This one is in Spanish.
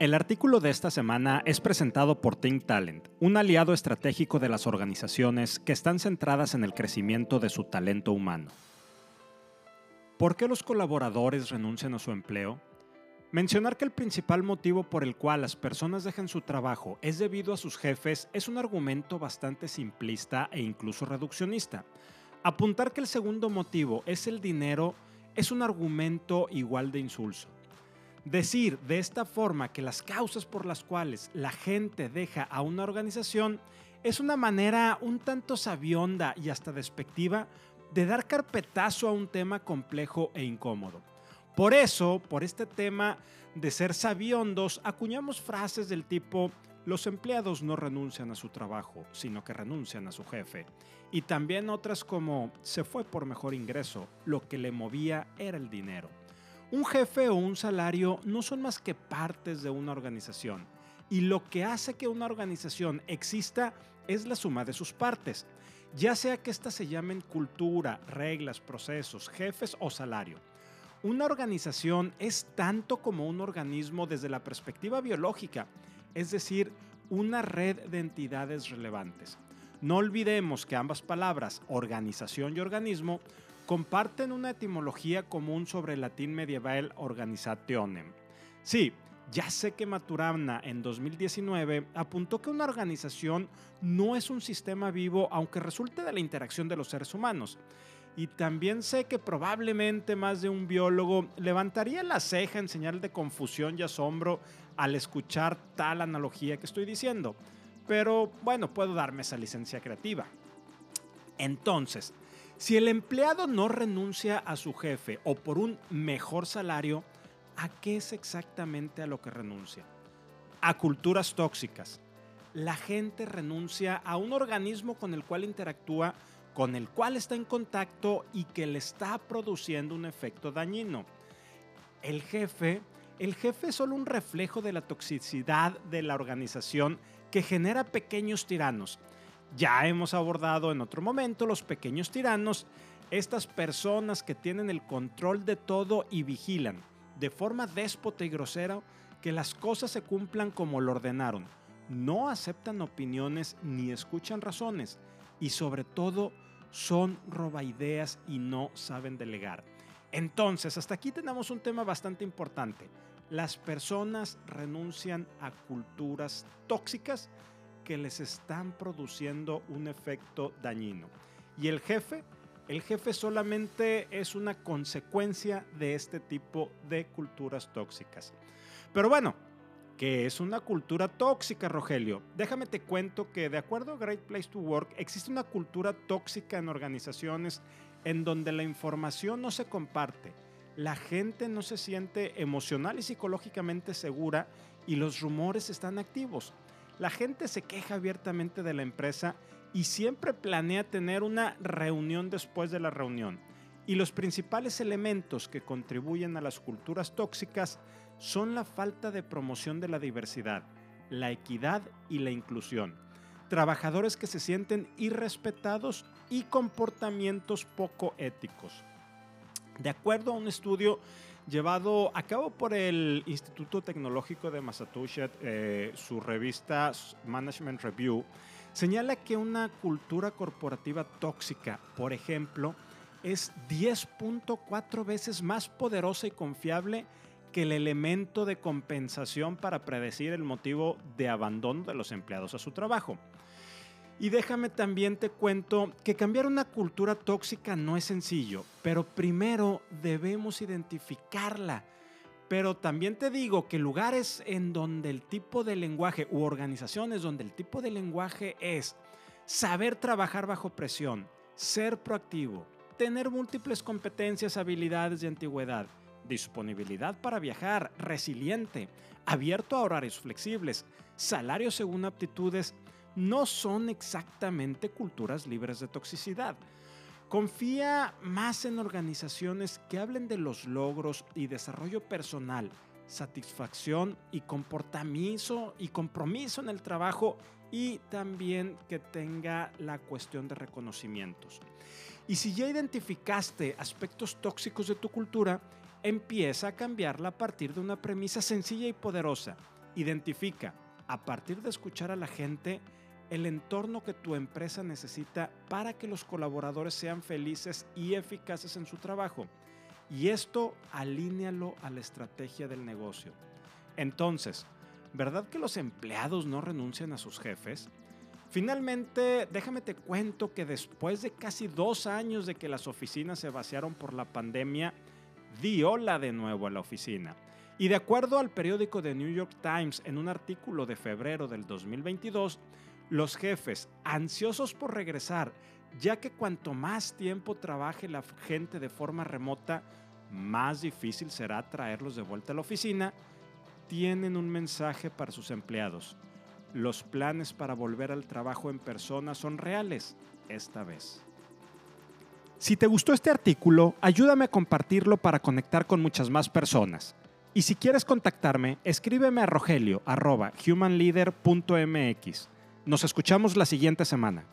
El artículo de esta semana es presentado por Think Talent, un aliado estratégico de las organizaciones que están centradas en el crecimiento de su talento humano. ¿Por qué los colaboradores renuncian a su empleo? Mencionar que el principal motivo por el cual las personas dejan su trabajo es debido a sus jefes es un argumento bastante simplista e incluso reduccionista. Apuntar que el segundo motivo es el dinero es un argumento igual de insulso. Decir de esta forma que las causas por las cuales la gente deja a una organización es una manera un tanto sabionda y hasta despectiva de dar carpetazo a un tema complejo e incómodo. Por eso, por este tema de ser sabiondos, acuñamos frases del tipo los empleados no renuncian a su trabajo, sino que renuncian a su jefe. Y también otras como se fue por mejor ingreso, lo que le movía era el dinero. Un jefe o un salario no son más que partes de una organización y lo que hace que una organización exista es la suma de sus partes, ya sea que éstas se llamen cultura, reglas, procesos, jefes o salario. Una organización es tanto como un organismo desde la perspectiva biológica, es decir, una red de entidades relevantes. No olvidemos que ambas palabras, organización y organismo, comparten una etimología común sobre el latín medieval organizationem. Sí, ya sé que Maturana en 2019 apuntó que una organización no es un sistema vivo aunque resulte de la interacción de los seres humanos. Y también sé que probablemente más de un biólogo levantaría la ceja en señal de confusión y asombro al escuchar tal analogía que estoy diciendo. Pero bueno, puedo darme esa licencia creativa. Entonces, si el empleado no renuncia a su jefe o por un mejor salario, ¿a qué es exactamente a lo que renuncia? A culturas tóxicas. La gente renuncia a un organismo con el cual interactúa, con el cual está en contacto y que le está produciendo un efecto dañino. El jefe, el jefe es solo un reflejo de la toxicidad de la organización que genera pequeños tiranos ya hemos abordado en otro momento los pequeños tiranos, estas personas que tienen el control de todo y vigilan de forma déspota y grosera que las cosas se cumplan como lo ordenaron. No aceptan opiniones ni escuchan razones y sobre todo son robaideas y no saben delegar. Entonces, hasta aquí tenemos un tema bastante importante. Las personas renuncian a culturas tóxicas que les están produciendo un efecto dañino. Y el jefe, el jefe solamente es una consecuencia de este tipo de culturas tóxicas. Pero bueno, ¿qué es una cultura tóxica, Rogelio? Déjame te cuento que de acuerdo a Great Place to Work, existe una cultura tóxica en organizaciones en donde la información no se comparte, la gente no se siente emocional y psicológicamente segura y los rumores están activos. La gente se queja abiertamente de la empresa y siempre planea tener una reunión después de la reunión. Y los principales elementos que contribuyen a las culturas tóxicas son la falta de promoción de la diversidad, la equidad y la inclusión. Trabajadores que se sienten irrespetados y comportamientos poco éticos. De acuerdo a un estudio llevado a cabo por el Instituto Tecnológico de Massachusetts, eh, su revista Management Review, señala que una cultura corporativa tóxica, por ejemplo, es 10.4 veces más poderosa y confiable que el elemento de compensación para predecir el motivo de abandono de los empleados a su trabajo. Y déjame también te cuento que cambiar una cultura tóxica no es sencillo, pero primero debemos identificarla. Pero también te digo que lugares en donde el tipo de lenguaje u organizaciones donde el tipo de lenguaje es saber trabajar bajo presión, ser proactivo, tener múltiples competencias, habilidades y antigüedad, disponibilidad para viajar, resiliente, abierto a horarios flexibles, salarios según aptitudes no son exactamente culturas libres de toxicidad. Confía más en organizaciones que hablen de los logros y desarrollo personal, satisfacción y comportamiento y compromiso en el trabajo y también que tenga la cuestión de reconocimientos. Y si ya identificaste aspectos tóxicos de tu cultura, empieza a cambiarla a partir de una premisa sencilla y poderosa. Identifica, a partir de escuchar a la gente, el entorno que tu empresa necesita para que los colaboradores sean felices y eficaces en su trabajo. Y esto alínealo a la estrategia del negocio. Entonces, ¿verdad que los empleados no renuncian a sus jefes? Finalmente, déjame te cuento que después de casi dos años de que las oficinas se vaciaron por la pandemia, di hola de nuevo a la oficina. Y de acuerdo al periódico The New York Times, en un artículo de febrero del 2022, los jefes, ansiosos por regresar, ya que cuanto más tiempo trabaje la gente de forma remota, más difícil será traerlos de vuelta a la oficina, tienen un mensaje para sus empleados. Los planes para volver al trabajo en persona son reales esta vez. Si te gustó este artículo, ayúdame a compartirlo para conectar con muchas más personas. Y si quieres contactarme, escríbeme a rogelio.humanleader.mx. Nos escuchamos la siguiente semana.